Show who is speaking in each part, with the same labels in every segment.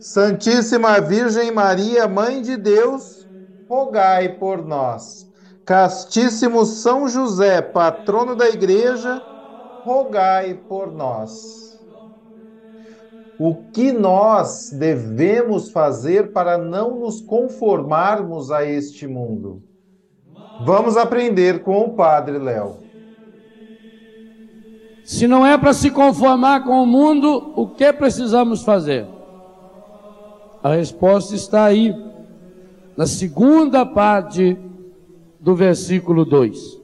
Speaker 1: Santíssima Virgem Maria, Mãe de Deus, rogai por nós. Castíssimo São José, patrono da Igreja, rogai por nós. O que nós devemos fazer para não nos conformarmos a este mundo? Vamos aprender com o Padre Léo.
Speaker 2: Se não é para se conformar com o mundo, o que precisamos fazer? A resposta está aí, na segunda parte do versículo 2.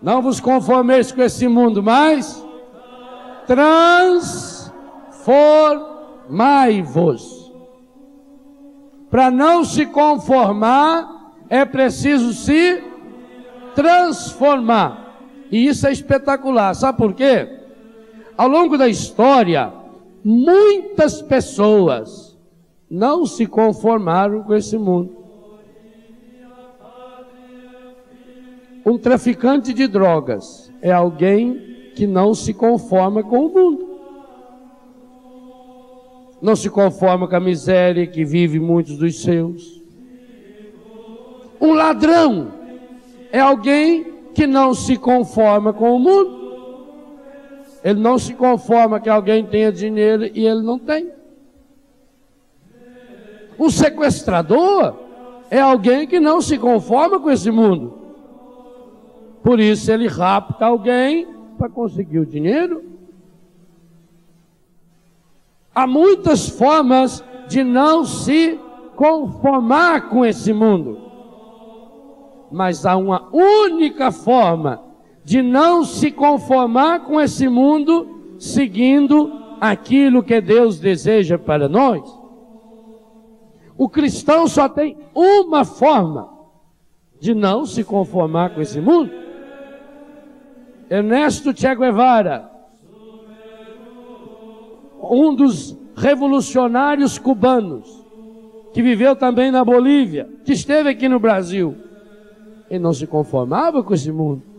Speaker 2: Não vos conformeis com esse mundo, mas transformai-vos. Para não se conformar, é preciso se transformar. E isso é espetacular. Sabe por quê? Ao longo da história, muitas pessoas não se conformaram com esse mundo. Um traficante de drogas é alguém que não se conforma com o mundo. Não se conforma com a miséria que vive muitos dos seus. Um ladrão é alguém que não se conforma com o mundo. Ele não se conforma que alguém tenha dinheiro e ele não tem. Um sequestrador é alguém que não se conforma com esse mundo. Por isso ele rapta alguém para conseguir o dinheiro. Há muitas formas de não se conformar com esse mundo mas há uma única forma de não se conformar com esse mundo, seguindo aquilo que Deus deseja para nós. O cristão só tem uma forma de não se conformar com esse mundo. Ernesto Che Guevara, um dos revolucionários cubanos, que viveu também na Bolívia, que esteve aqui no Brasil, ele não se conformava com esse mundo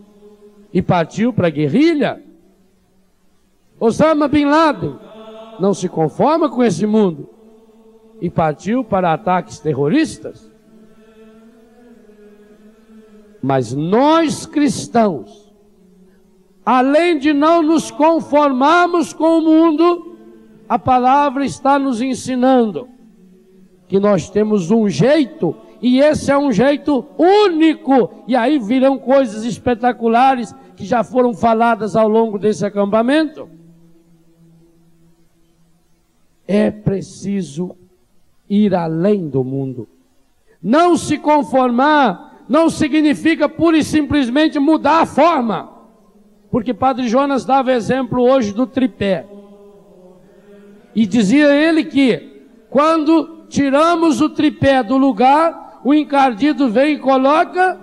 Speaker 2: e partiu para a guerrilha. Osama Bin Laden não se conforma com esse mundo e partiu para ataques terroristas. Mas nós cristãos, além de não nos conformarmos com o mundo, a palavra está nos ensinando que nós temos um jeito e esse é um jeito único. E aí virão coisas espetaculares que já foram faladas ao longo desse acampamento. É preciso ir além do mundo. Não se conformar não significa pura e simplesmente mudar a forma. Porque Padre Jonas dava exemplo hoje do tripé. E dizia ele que quando tiramos o tripé do lugar, o encardido vem e coloca,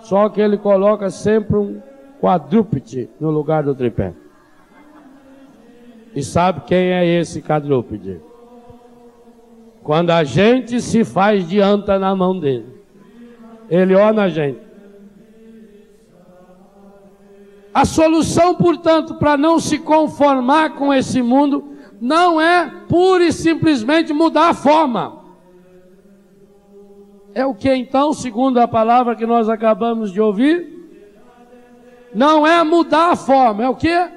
Speaker 2: só que ele coloca sempre um quadrúpede no lugar do tripé. E sabe quem é esse quadrúpede? Quando a gente se faz de anta na mão dele, ele olha na gente. A solução, portanto, para não se conformar com esse mundo, não é pura e simplesmente mudar a forma. É o que então, segundo a palavra que nós acabamos de ouvir? Não é mudar a forma, é o que?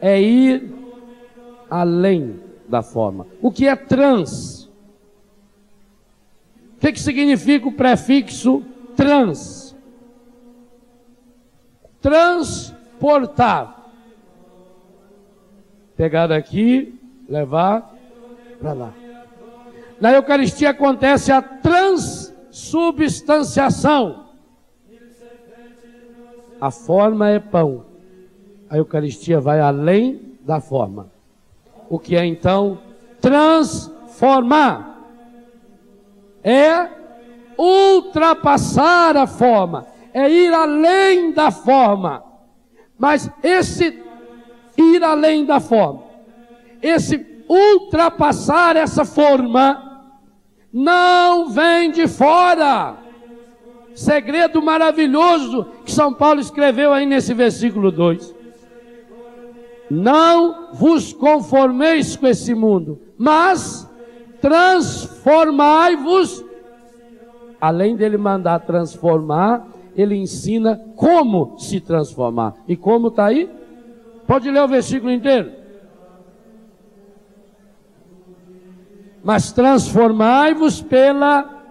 Speaker 2: É ir além da forma. O que é trans? O que, que significa o prefixo trans? Transportar. Pegar daqui, levar para lá. Na Eucaristia acontece a transubstanciação. A forma é pão. A Eucaristia vai além da forma. O que é então transformar? É ultrapassar a forma, é ir além da forma. Mas esse ir além da forma, esse ultrapassar essa forma, não vem de fora. Segredo maravilhoso que São Paulo escreveu aí nesse versículo 2. Não vos conformeis com esse mundo, mas transformai-vos. Além dele mandar transformar, ele ensina como se transformar. E como está aí? Pode ler o versículo inteiro. mas transformai-vos pela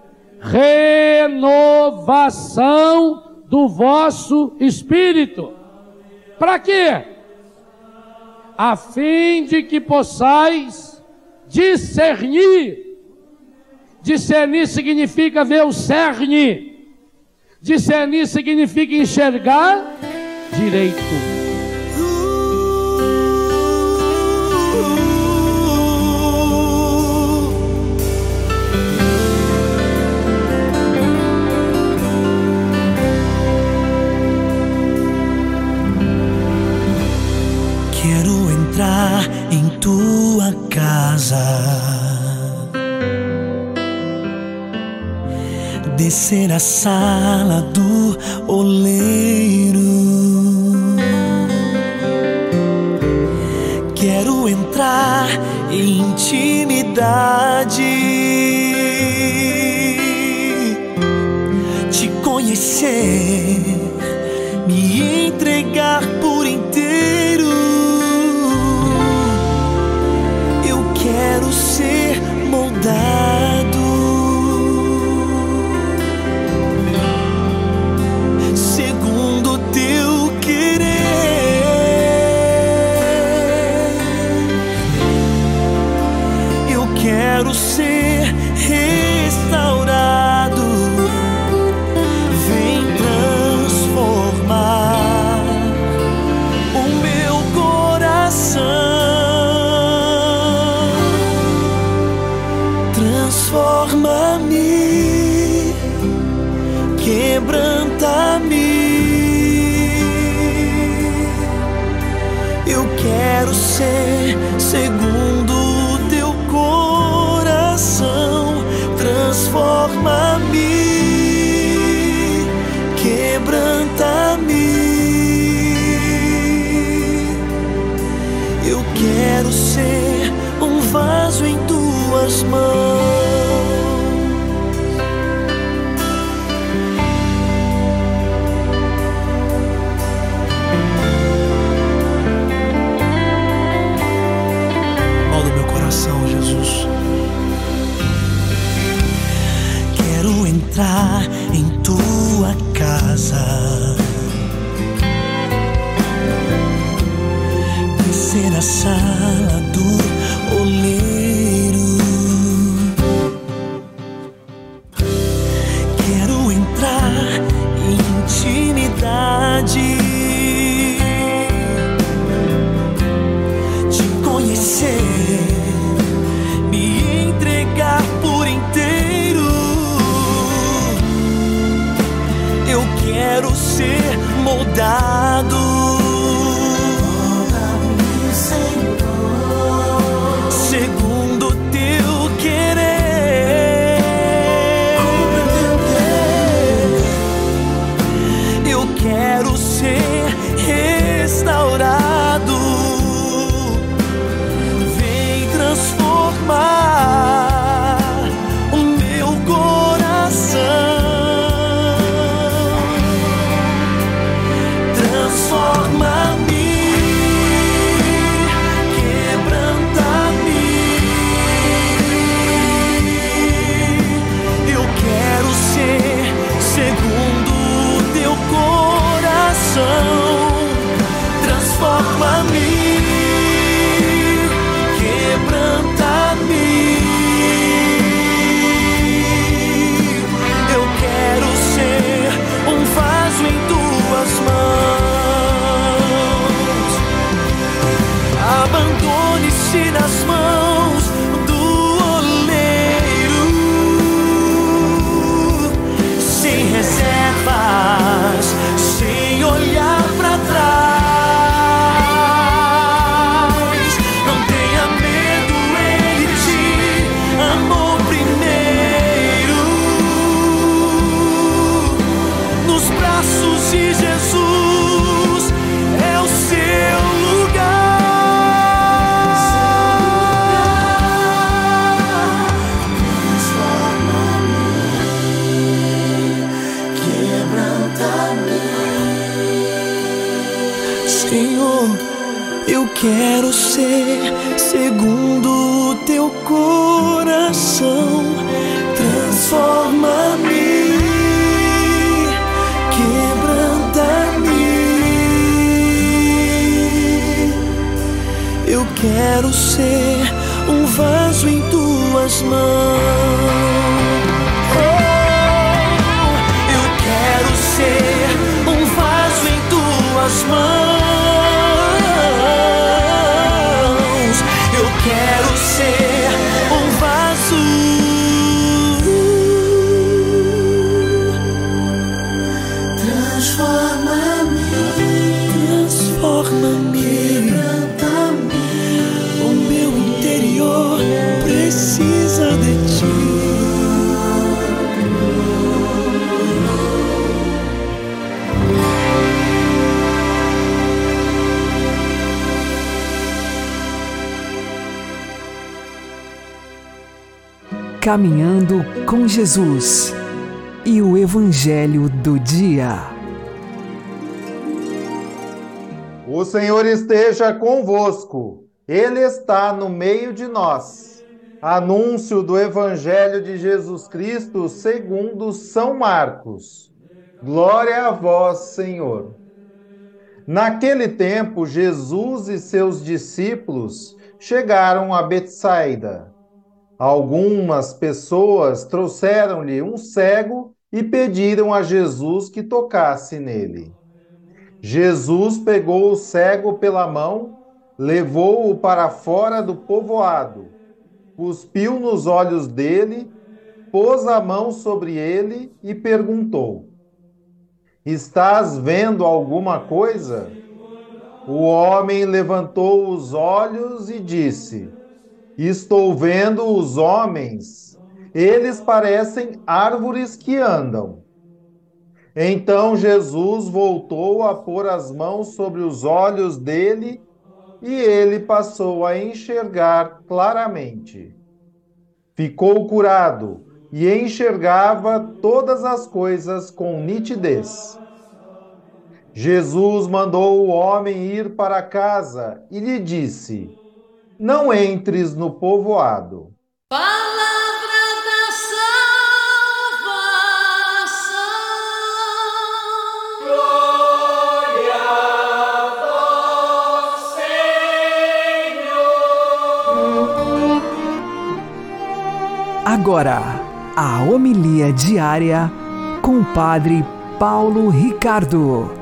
Speaker 2: renovação do vosso espírito. Para quê? A fim de que possais discernir. Discernir significa ver o cerne. Discernir significa enxergar direito.
Speaker 3: descer a sala do oleiro. Quero entrar em intimidade, te conhecer Eu quero ser segundo o teu coração. Transforma-me, quebranta-me. Eu quero ser um vaso em tuas mãos. entrar em tua casa. Descer a
Speaker 4: Caminhando com Jesus e o Evangelho do Dia.
Speaker 1: O Senhor esteja convosco, Ele está no meio de nós. Anúncio do Evangelho de Jesus Cristo segundo São Marcos. Glória a vós, Senhor. Naquele tempo, Jesus e seus discípulos chegaram a Betsaida. Algumas pessoas trouxeram-lhe um cego e pediram a Jesus que tocasse nele. Jesus pegou o cego pela mão, levou-o para fora do povoado, cuspiu nos olhos dele, pôs a mão sobre ele e perguntou: Estás vendo alguma coisa? O homem levantou os olhos e disse: Estou vendo os homens. Eles parecem árvores que andam. Então Jesus voltou a pôr as mãos sobre os olhos dele e ele passou a enxergar claramente. Ficou curado e enxergava todas as coisas com nitidez. Jesus mandou o homem ir para casa e lhe disse: Não entres no povoado.
Speaker 5: Palavra da salvação.
Speaker 4: Agora, a homilia diária com o Padre Paulo Ricardo.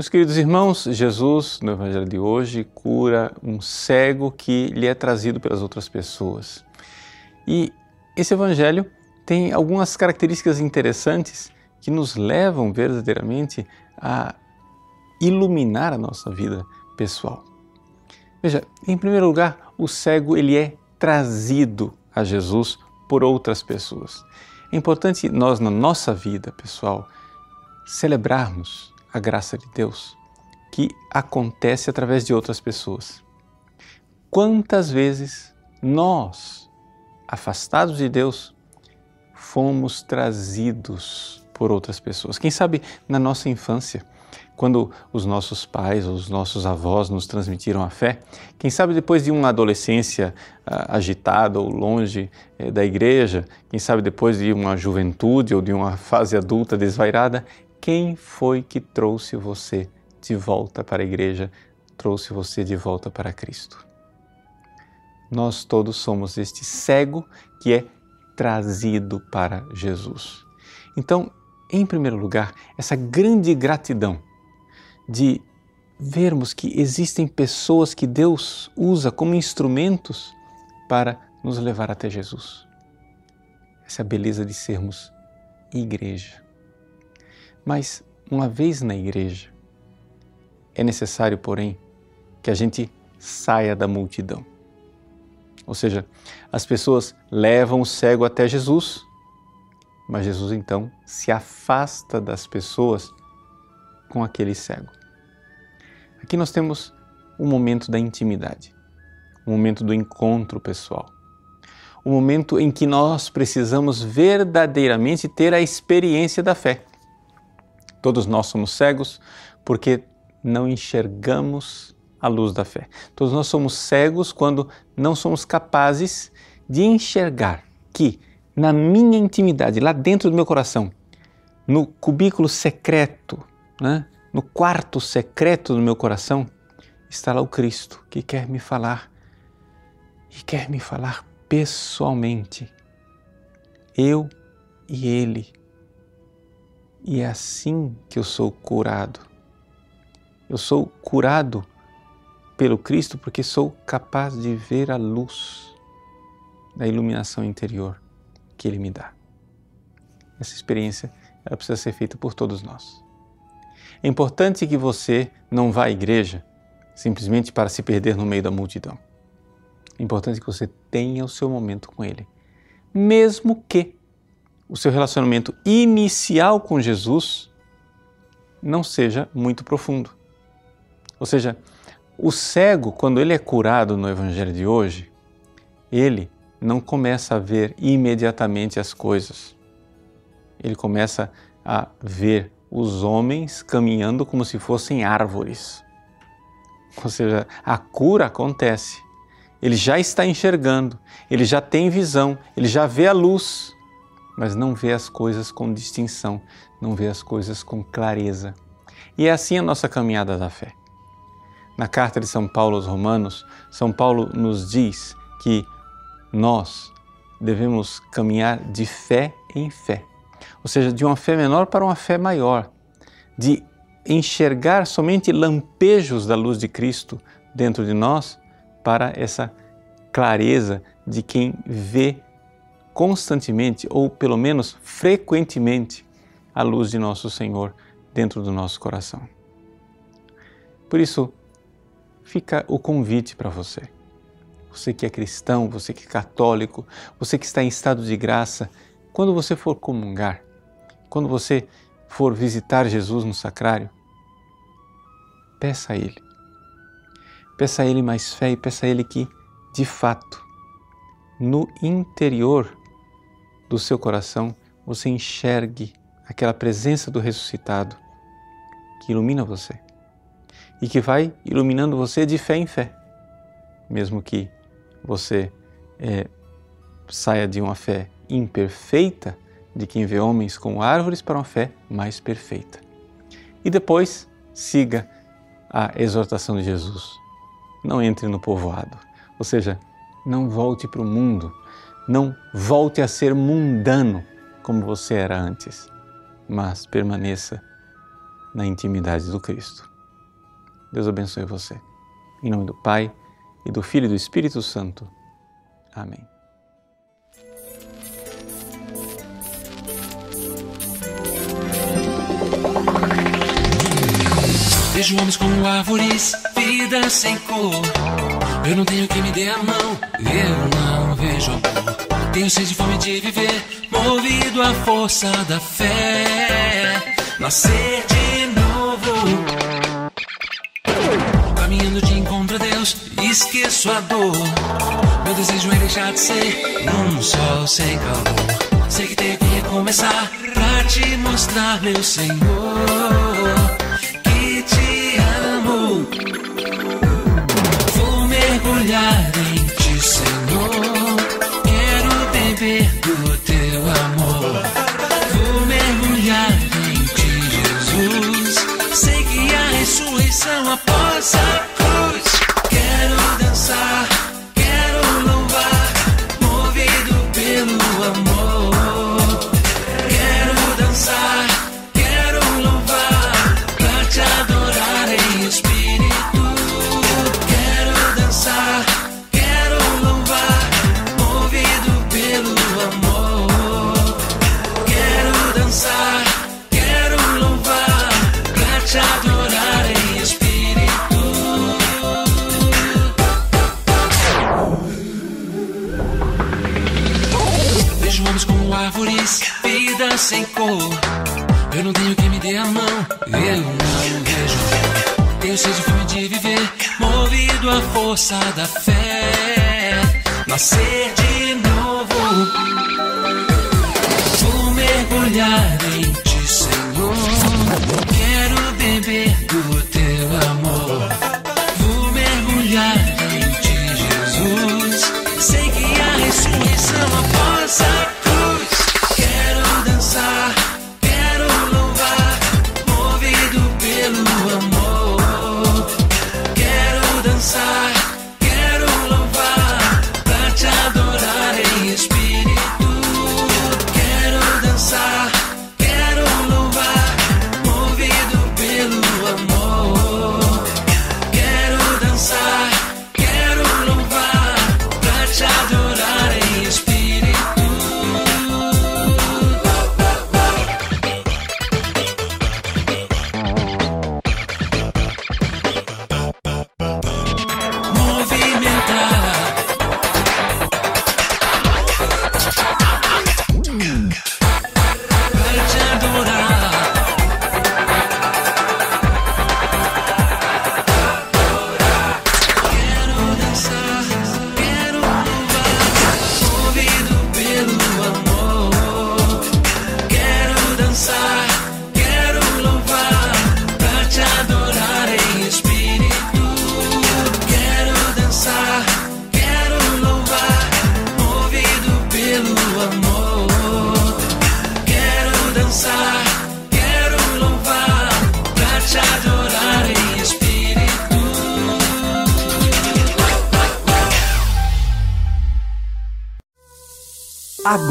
Speaker 6: Meus queridos irmãos, Jesus, no Evangelho de hoje, cura um cego que lhe é trazido pelas outras pessoas. E esse Evangelho tem algumas características interessantes que nos levam verdadeiramente a iluminar a nossa vida pessoal. Veja, em primeiro lugar, o cego ele é trazido a Jesus por outras pessoas. É importante nós na nossa vida pessoal celebrarmos a graça de Deus que acontece através de outras pessoas. Quantas vezes nós, afastados de Deus, fomos trazidos por outras pessoas? Quem sabe na nossa infância, quando os nossos pais ou os nossos avós nos transmitiram a fé, quem sabe depois de uma adolescência ah, agitada ou longe eh, da igreja, quem sabe depois de uma juventude ou de uma fase adulta desvairada, quem foi que trouxe você de volta para a igreja, trouxe você de volta para Cristo? Nós todos somos este cego que é trazido para Jesus. Então, em primeiro lugar, essa grande gratidão de vermos que existem pessoas que Deus usa como instrumentos para nos levar até Jesus. Essa é a beleza de sermos igreja. Mas, uma vez na igreja, é necessário, porém, que a gente saia da multidão. Ou seja, as pessoas levam o cego até Jesus, mas Jesus então se afasta das pessoas com aquele cego. Aqui nós temos o momento da intimidade, o momento do encontro pessoal, o momento em que nós precisamos verdadeiramente ter a experiência da fé. Todos nós somos cegos porque não enxergamos a luz da fé. Todos nós somos cegos quando não somos capazes de enxergar que na minha intimidade, lá dentro do meu coração, no cubículo secreto, né, no quarto secreto do meu coração, está lá o Cristo que quer me falar e quer me falar pessoalmente. Eu e Ele. E é assim que eu sou curado. Eu sou curado pelo Cristo porque sou capaz de ver a luz da iluminação interior que Ele me dá. Essa experiência ela precisa ser feita por todos nós. É importante que você não vá à igreja simplesmente para se perder no meio da multidão. É importante que você tenha o seu momento com Ele, mesmo que o seu relacionamento inicial com Jesus não seja muito profundo. Ou seja, o cego, quando ele é curado no Evangelho de hoje, ele não começa a ver imediatamente as coisas. Ele começa a ver os homens caminhando como se fossem árvores. Ou seja, a cura acontece. Ele já está enxergando, ele já tem visão, ele já vê a luz, mas não vê as coisas com distinção, não vê as coisas com clareza. E é assim a nossa caminhada da fé. Na carta de São Paulo aos Romanos, São Paulo nos diz que nós devemos caminhar de fé em fé, ou seja, de uma fé menor para uma fé maior, de enxergar somente lampejos da luz de Cristo dentro de nós para essa clareza de quem vê constantemente ou pelo menos frequentemente a luz de nosso Senhor dentro do nosso coração. Por isso, fica o convite para você. Você que é cristão, você que é católico, você que está em estado de graça, quando você for comungar, quando você for visitar Jesus no sacrário, peça a Ele. Peça a Ele mais fé e peça a Ele que, de fato, no interior do seu coração, você enxergue aquela presença do ressuscitado que ilumina você e que vai iluminando você de fé em fé, mesmo que você é, saia de uma fé imperfeita, de quem vê homens como árvores, para uma fé mais perfeita. E depois siga a exortação de Jesus. Não entre no povoado, ou seja, não volte para o mundo, não volte a ser mundano como você era antes, mas permaneça na intimidade do Cristo. Deus abençoe você. Em nome do Pai, e do Filho e do Espírito Santo. Amém.
Speaker 7: Vejo homens como árvores, vida sem cor. Eu não tenho quem me dê a mão, eu não vejo amor. Tenho sede e fome de viver, movido à força da fé. Nascer de novo caminhando de encontro a Deus, esqueço a dor. Meu desejo é deixar de ser um sol sem calor. Sei que tenho que recomeçar pra te mostrar, meu Senhor, que te amo. Vou mergulhar em ressurreição após a não tenho quem me dê a mão, eu não vejo. Tenho sede de fome de viver, movido à força da fé. Nascer de novo. Vou mergulhar em ti, Senhor. Quero beber do teu amor. Vou mergulhar em ti, Jesus. Sei que a ressurreição após a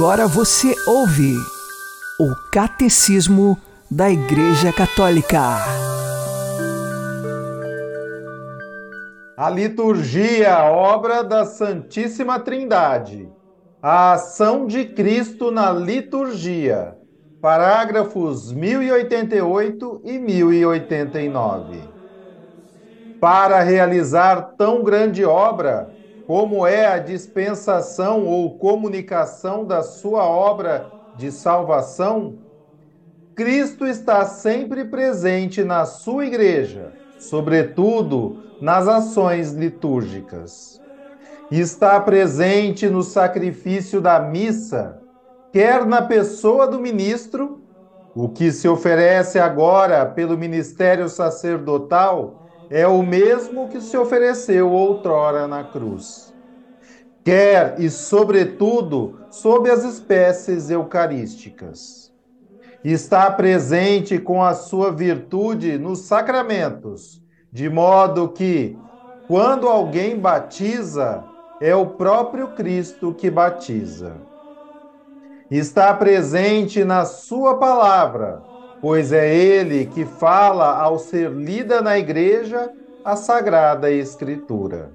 Speaker 4: Agora você ouve o Catecismo da Igreja Católica.
Speaker 1: A liturgia, obra da Santíssima Trindade. A ação de Cristo na liturgia. Parágrafos 1088 e 1089. Para realizar tão grande obra, como é a dispensação ou comunicação da sua obra de salvação, Cristo está sempre presente na sua igreja, sobretudo nas ações litúrgicas. Está presente no sacrifício da missa, quer na pessoa do ministro, o que se oferece agora pelo ministério sacerdotal é o mesmo que se ofereceu outrora na cruz. Quer e, sobretudo, sob as espécies eucarísticas. Está presente com a sua virtude nos sacramentos, de modo que, quando alguém batiza, é o próprio Cristo que batiza. Está presente na Sua palavra, pois é Ele que fala ao ser lida na igreja a Sagrada Escritura.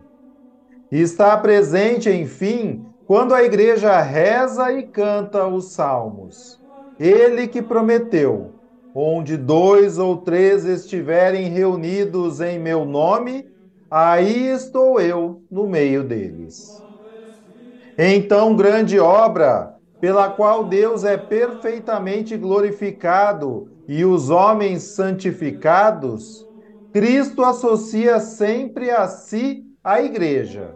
Speaker 1: Está presente, enfim, quando a igreja reza e canta os salmos. Ele que prometeu: onde dois ou três estiverem reunidos em meu nome, aí estou eu no meio deles. Então, grande obra, pela qual Deus é perfeitamente glorificado e os homens santificados, Cristo associa sempre a si a Igreja,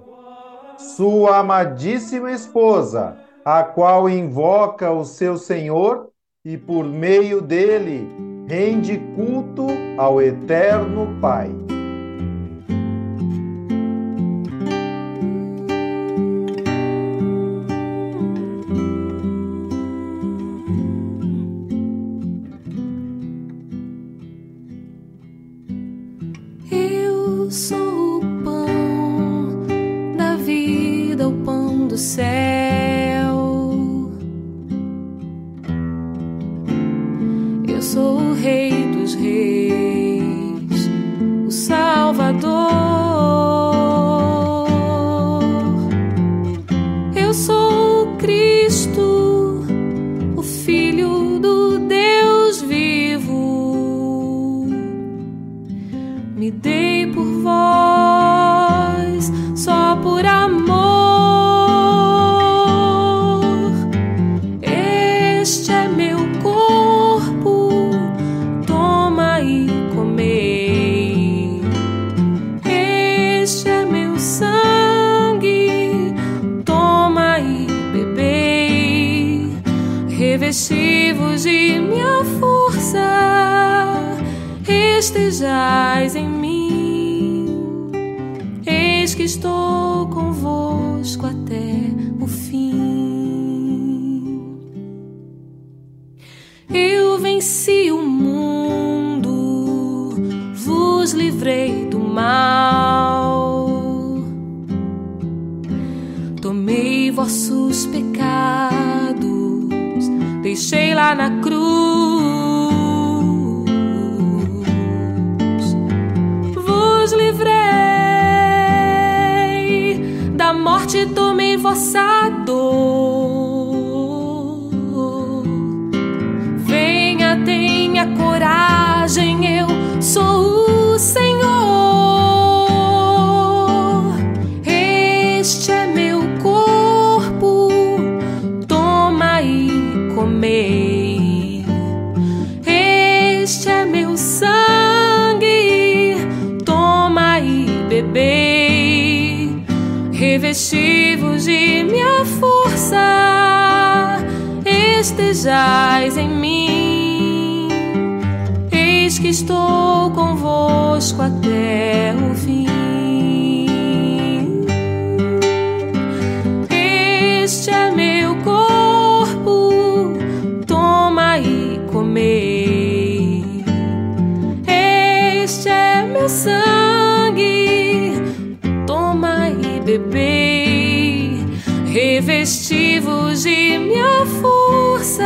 Speaker 1: sua amadíssima esposa, a qual invoca o seu Senhor e por meio dele rende culto ao Eterno Pai.
Speaker 8: festivos de minha força
Speaker 9: estejais em mim. Eis que estou convosco até o fim. Eu venci o mundo, vos livrei do mal. Tomei vossos pecados deixei lá na cruz. Morte tomei vossa revestivos de minha força, estejais em mim. Eis que estou convosco até o fim. Força,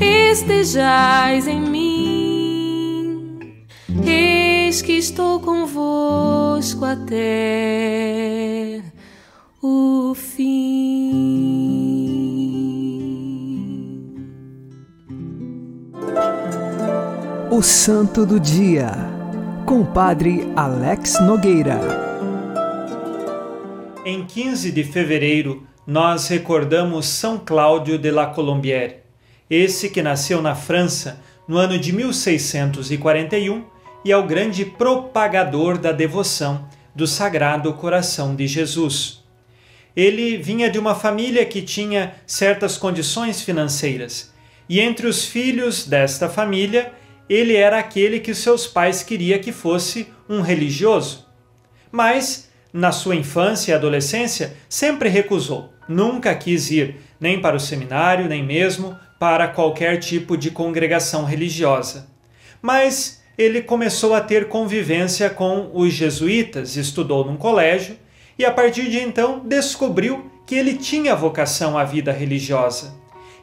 Speaker 9: estejais em mim. Eis que estou convosco até o fim.
Speaker 4: O Santo do Dia, com o Padre Alex Nogueira.
Speaker 10: Em 15 de fevereiro, nós recordamos São Cláudio de la Colombière, esse que nasceu na França no ano de 1641 e é o grande propagador da devoção do Sagrado Coração de Jesus. Ele vinha de uma família que tinha certas condições financeiras, e entre os filhos desta família, ele era aquele que seus pais queria que fosse um religioso. Mas na sua infância e adolescência, sempre recusou. Nunca quis ir nem para o seminário, nem mesmo para qualquer tipo de congregação religiosa. Mas ele começou a ter convivência com os jesuítas, estudou num colégio e a partir de então descobriu que ele tinha vocação à vida religiosa.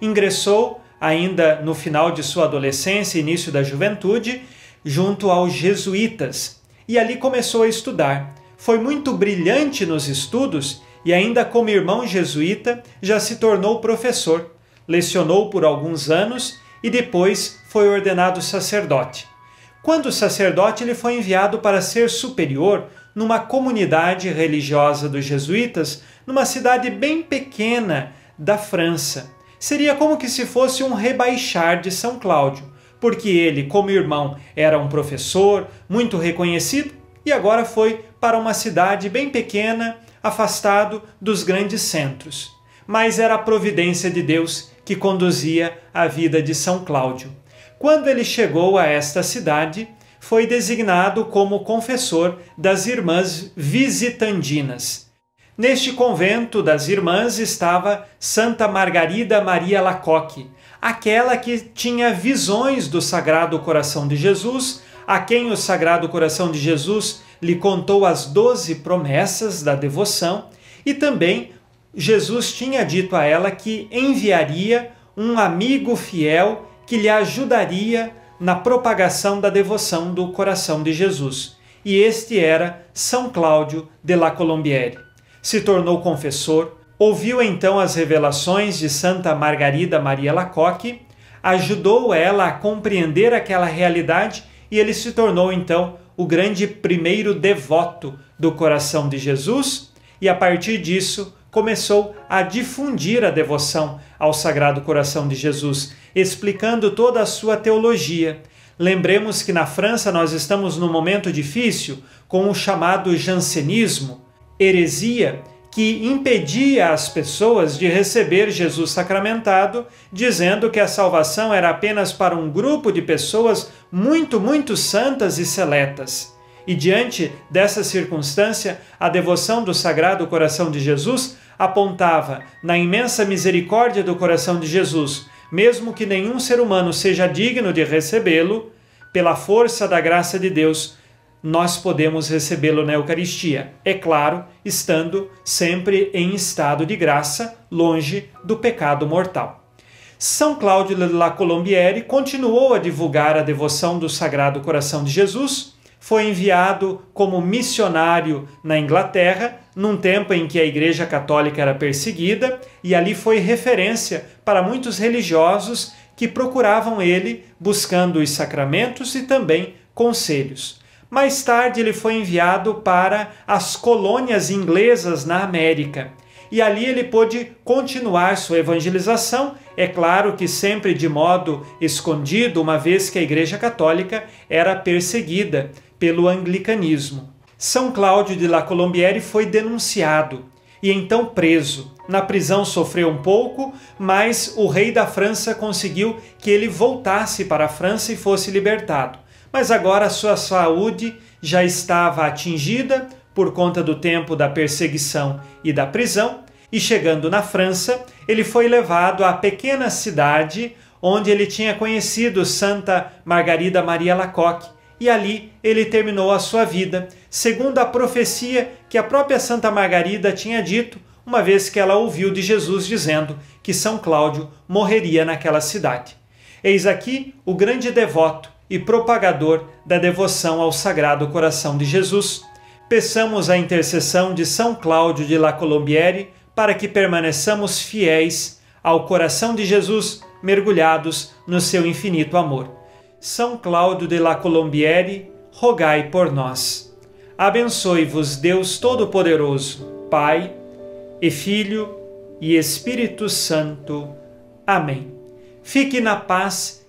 Speaker 10: Ingressou, ainda no final de sua adolescência e início da juventude, junto aos jesuítas e ali começou a estudar foi muito brilhante nos estudos e, ainda como irmão jesuíta, já se tornou professor. Lecionou por alguns anos e depois foi ordenado sacerdote. Quando sacerdote, ele foi enviado para ser superior numa comunidade religiosa dos jesuítas, numa cidade bem pequena da França. Seria como que se fosse um rebaixar de São Cláudio, porque ele, como irmão, era um professor muito reconhecido e agora foi para uma cidade bem pequena, afastado dos grandes centros. Mas era a providência de Deus que conduzia a vida de São Cláudio. Quando ele chegou a esta cidade, foi designado como confessor das Irmãs Visitandinas. Neste convento das Irmãs estava Santa Margarida Maria Lacoque, aquela que tinha visões do Sagrado Coração de Jesus a quem o Sagrado Coração de Jesus lhe contou as doze promessas da devoção e também Jesus tinha dito a ela que enviaria um amigo fiel que lhe ajudaria na propagação da devoção do coração de Jesus. E este era São Cláudio de la Colombière. Se tornou confessor, ouviu então as revelações de Santa Margarida Maria Lacoque, ajudou ela a compreender aquela realidade e ele se tornou então o grande primeiro devoto do coração de Jesus e a partir disso começou a difundir a devoção ao Sagrado Coração de Jesus, explicando toda a sua teologia. Lembremos que na França nós estamos num momento difícil com o chamado jansenismo, heresia que impedia as pessoas de receber Jesus sacramentado, dizendo que a salvação era apenas para um grupo de pessoas muito, muito santas e seletas. E diante dessa circunstância, a devoção do Sagrado Coração de Jesus apontava na imensa misericórdia do coração de Jesus, mesmo que nenhum ser humano seja digno de recebê-lo, pela força da graça de Deus, nós podemos recebê-lo na Eucaristia. É claro, estando sempre em estado de graça, longe do pecado mortal. São Cláudio de la Colombiere continuou a divulgar a devoção do Sagrado Coração de Jesus, foi enviado como missionário na Inglaterra, num tempo em que a Igreja Católica era perseguida, e ali foi referência para muitos religiosos que procuravam ele buscando os sacramentos e também conselhos. Mais tarde, ele foi enviado para as colônias inglesas na América. E ali ele pôde continuar sua evangelização, é claro que sempre de modo escondido, uma vez que a Igreja Católica era perseguida pelo anglicanismo. São Cláudio de La Colombiere foi denunciado e então preso. Na prisão sofreu um pouco, mas o rei da França conseguiu que ele voltasse para a França e fosse libertado mas agora sua saúde já estava atingida por conta do tempo da perseguição e da prisão, e chegando na França, ele foi levado à pequena cidade onde ele tinha conhecido Santa Margarida Maria Lacoque, e ali ele terminou a sua vida, segundo a profecia que a própria Santa Margarida tinha dito, uma vez que ela ouviu de Jesus dizendo que São Cláudio morreria naquela cidade. Eis aqui o grande devoto e propagador da devoção ao Sagrado Coração de Jesus. Peçamos a intercessão de São Cláudio de La Colombiere para que permaneçamos fiéis ao coração de Jesus, mergulhados no seu infinito amor. São Cláudio de La Colombiere, rogai por nós. Abençoe-vos Deus Todo-Poderoso, Pai e Filho e Espírito Santo. Amém. Fique na paz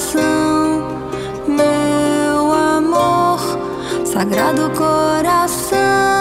Speaker 11: Coração, meu amor, Sagrado coração,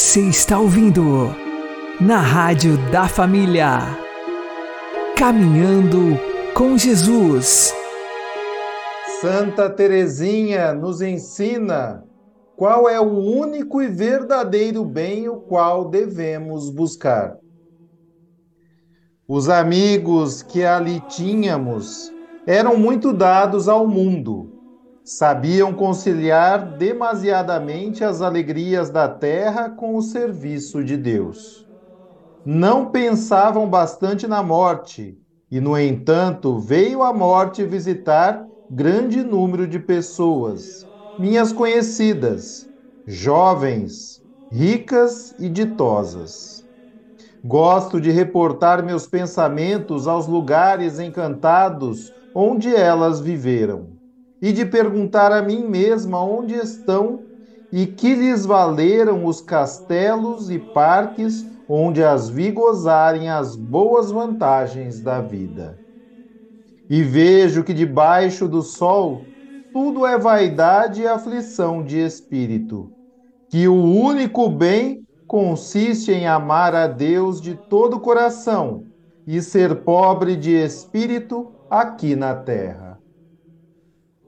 Speaker 4: Você está ouvindo na Rádio da Família. Caminhando com Jesus.
Speaker 1: Santa Teresinha nos ensina qual é o único e verdadeiro bem o qual devemos buscar. Os amigos que ali tínhamos eram muito dados ao mundo. Sabiam conciliar demasiadamente as alegrias da terra com o serviço de Deus. Não pensavam bastante na morte, e, no entanto, veio a morte visitar grande número de pessoas, minhas conhecidas, jovens, ricas e ditosas. Gosto de reportar meus pensamentos aos lugares encantados onde elas viveram, e de perguntar a mim mesma onde estão e que lhes valeram os castelos e parques onde as vi gozarem as boas vantagens da vida. E vejo que debaixo do sol tudo é vaidade e aflição de espírito, que o único bem consiste em amar a Deus de todo o coração e ser pobre de espírito aqui na terra.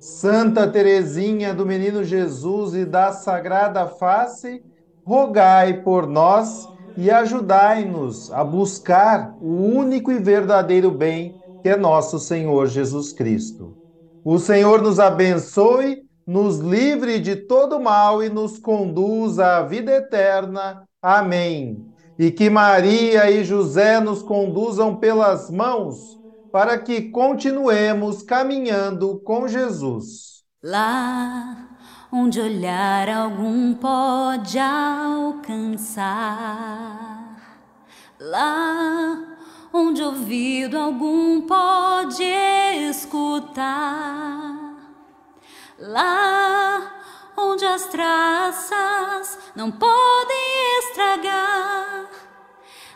Speaker 1: Santa Teresinha do Menino Jesus e da Sagrada Face, rogai por nós e ajudai-nos a buscar o único e verdadeiro bem que é nosso Senhor Jesus Cristo. O Senhor nos abençoe, nos livre de todo mal e nos conduza à vida eterna. Amém. E que Maria e José nos conduzam pelas mãos para que continuemos caminhando com Jesus.
Speaker 11: Lá onde olhar algum pode alcançar, lá onde ouvido algum pode escutar, lá onde as traças não podem estragar,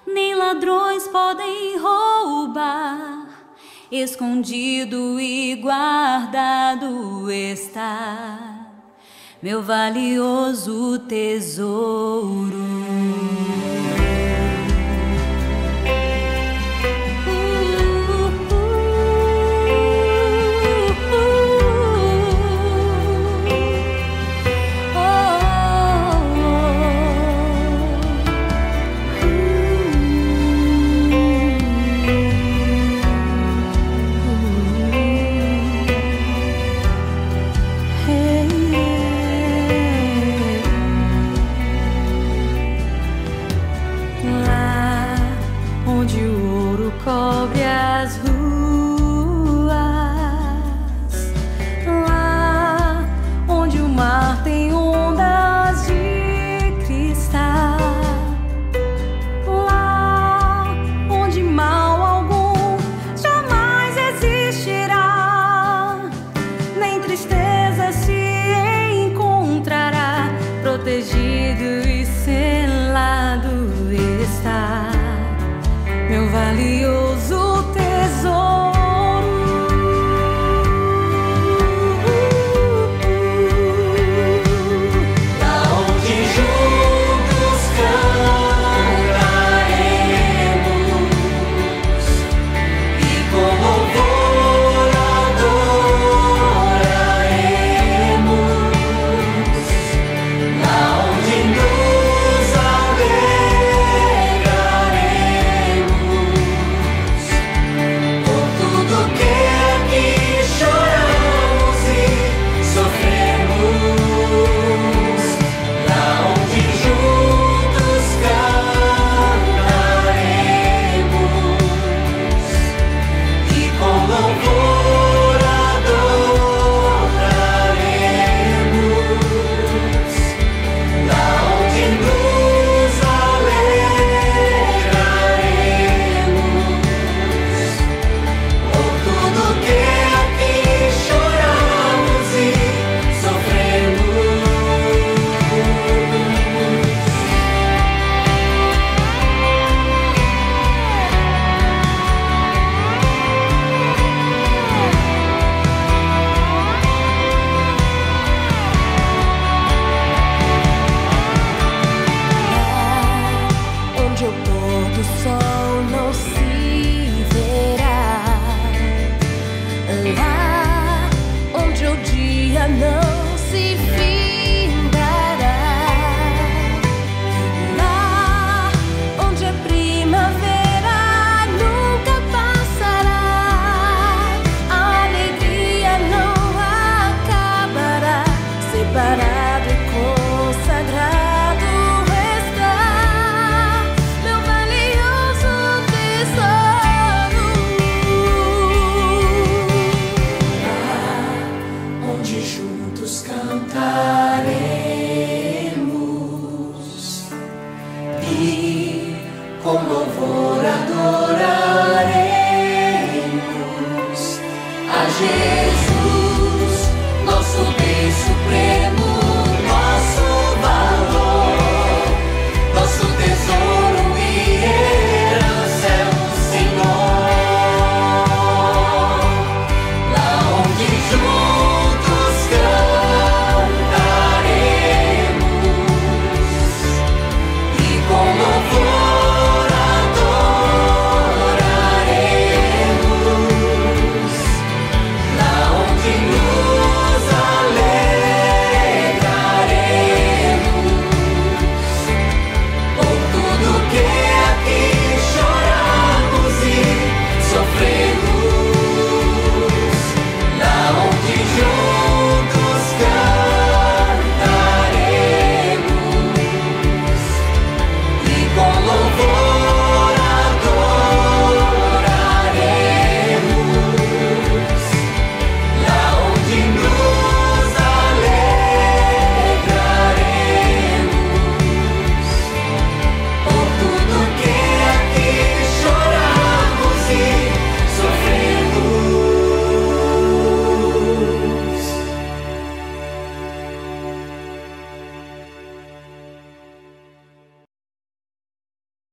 Speaker 11: nem ladrões podem roubar, escondido e guardado está meu valioso tesouro.